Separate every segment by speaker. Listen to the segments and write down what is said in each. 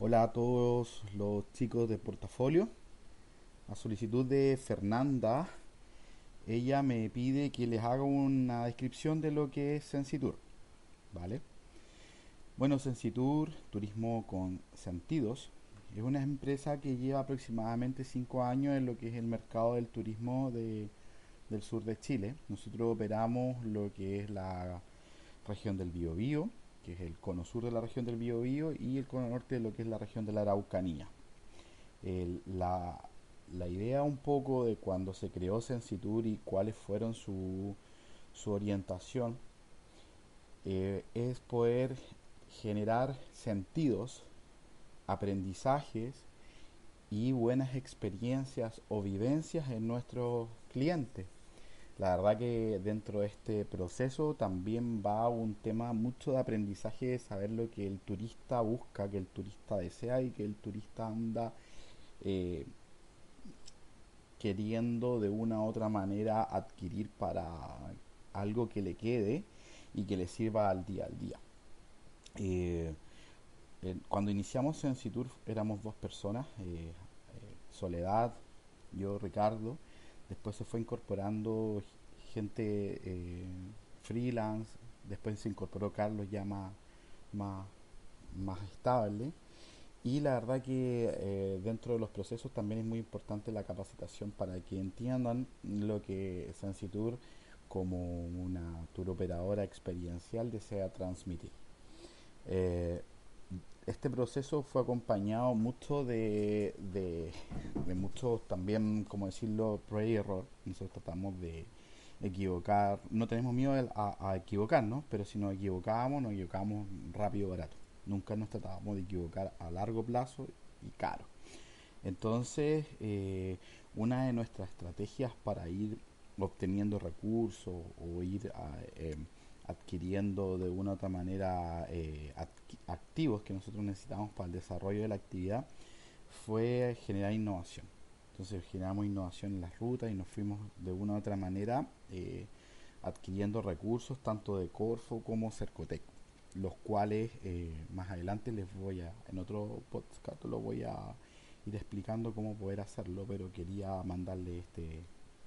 Speaker 1: Hola a todos los chicos de portafolio. A solicitud de Fernanda, ella me pide que les haga una descripción de lo que es Sensitour. ¿Vale? Bueno, Sensitour, turismo con sentidos, es una empresa que lleva aproximadamente 5 años en lo que es el mercado del turismo de, del sur de Chile. Nosotros operamos lo que es la región del Biobío, que es el cono sur de la región del Biobío, y el cono norte de lo que es la región de la Araucanía. la, la, idea un poco de cuando se creó Sensitur y cuáles fueron su, su orientación eh, es poder generar sentidos, aprendizajes y buenas experiencias o vivencias en nuestros clientes la verdad que dentro de este proceso también va un tema mucho de aprendizaje de saber lo que el turista busca, que el turista desea y que el turista anda eh, queriendo de una u otra manera adquirir para algo que le quede y que le sirva al día al día. Eh, cuando iniciamos en Citur éramos dos personas, eh, Soledad, yo, Ricardo, después se fue incorporando gente eh, freelance, después se incorporó Carlos ya más, más, estable. Y la verdad que eh, dentro de los procesos también es muy importante la capacitación para que entiendan lo que Sensitur como una tour operadora experiencial desea transmitir. Eh, este proceso fue acompañado mucho de, de, muchos también, como decirlo, prueba y error. Nosotros tratamos de equivocar, no tenemos miedo a, equivocarnos, pero si nos equivocábamos, nos equivocamos rápido y barato. Nunca nos tratábamos de equivocar a largo plazo y caro. Entonces, eh, una de nuestras estrategias para ir obteniendo recursos o ir a, eh, adquiriendo de una u otra manera eh, activos que nosotros necesitamos para el desarrollo de la actividad fue generar innovación. Entonces generamos innovación en las rutas y nos fuimos de una u otra manera eh, adquiriendo recursos tanto de Corfo como Cercotec, los cuales eh, más adelante les voy a, en otro podcast lo voy a ir explicando cómo poder hacerlo, pero quería mandarle este,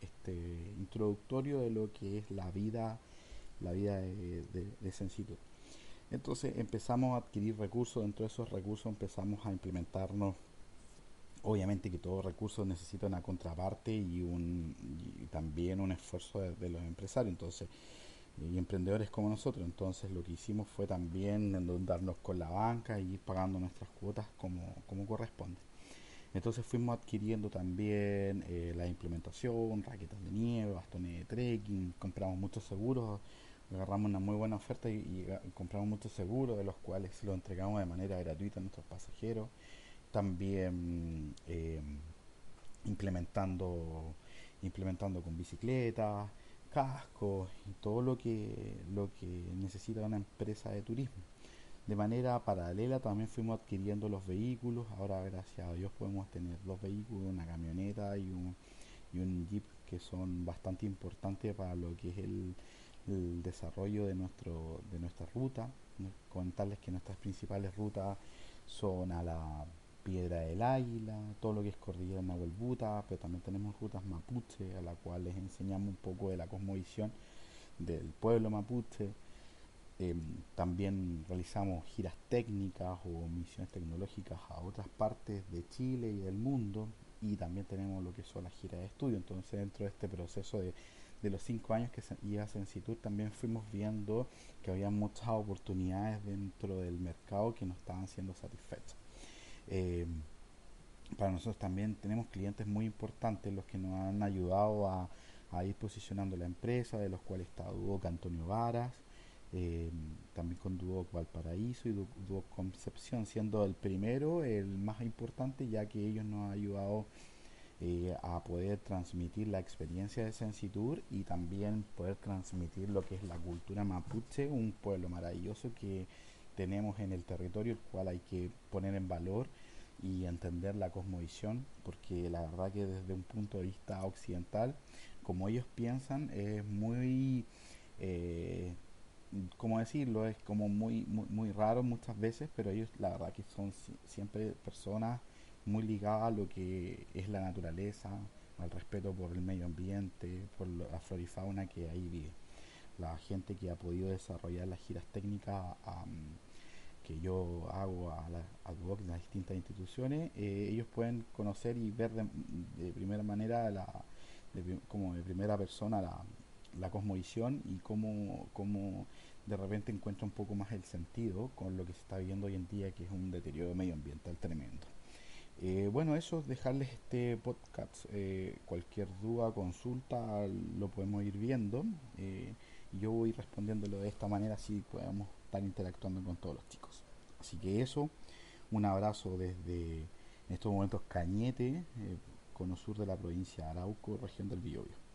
Speaker 1: este introductorio de lo que es la vida la vida de, de, Entonces empezamos a adquirir recursos, dentro de esos recursos empezamos a implementarnos, obviamente que todo recurso necesita una contraparte y, un, también un esfuerzo de, los empresarios, entonces y emprendedores como nosotros. Entonces lo que hicimos fue también endeudarnos con la banca y ir pagando nuestras cuotas como, como corresponde. Entonces fuimos adquiriendo también eh, la implementación, raquetas de nieve, bastones de trekking, compramos muchos seguros agarramos una muy buena oferta y, compramos muchos seguros, de los cuales los entregamos de manera gratuita a nuestros pasajeros. También eh, implementando, implementando con bicicletas, cascos y todo lo que, lo que necesita una empresa de turismo. De manera paralela también fuimos adquiriendo los vehículos. Ahora, gracias a Dios, podemos tener dos vehículos, una camioneta y un, y un jeep que son bastante importantes para lo que es el, desarrollo de, nuestro, de nuestra ruta. Comentarles que nuestras principales rutas son a la Piedra del Águila, todo lo que es Cordillera Nahuelbuta, pero también tenemos rutas mapuche, a la cual les enseñamos un poco de la cosmovisión del pueblo mapuche. Em, también realizamos giras técnicas o misiones tecnológicas a otras partes de Chile y del mundo. Y también tenemos lo que son las giras de estudio. Entonces, dentro de este proceso de de los cinco años que iba Sensitur también fuimos viendo que había muchas oportunidades dentro del mercado que no estaban siendo satisfechas. Eh, para nosotros también tenemos clientes muy importantes los que nos han ayudado a, ir posicionando la empresa, de los cuales está Hugo Antonio Varas, eh, también con Duoc Valparaíso y Duoc Concepción, siendo el primero el más importante ya que ellos nos han ayudado eh, a poder transmitir la experiencia de Sensitur y también poder transmitir lo que es la cultura mapuche, un pueblo maravilloso que tenemos en el territorio, el cual hay que poner en valor y entender la cosmovisión, porque la verdad que desde un punto de vista occidental, como ellos piensan, es muy, ¿cómo decirlo? Es como muy, muy, muy raro muchas veces, pero ellos la verdad que son siempre personas muy ligadas a lo que es la naturaleza, al respeto por el medio ambiente, por la flora y fauna que ahí vive. La gente que ha podido desarrollar las giras técnicas que yo hago a, la, las distintas instituciones, eh, ellos pueden conocer y ver de, primera manera, la, como de primera persona, la, la cosmovisión y cómo, cómo de repente encuentra un poco más el sentido con lo que se está viviendo hoy en día, que es un deterioro medioambiental tremendo. Eh, bueno, eso, dejarles este podcast. Eh, cualquier duda, consulta, lo podemos ir viendo. Eh, yo voy respondiéndolo de esta manera, así podemos estar interactuando con todos los chicos. Así que eso, un abrazo desde en estos momentos Cañete, cono sur de la provincia de Arauco, región del Biobío.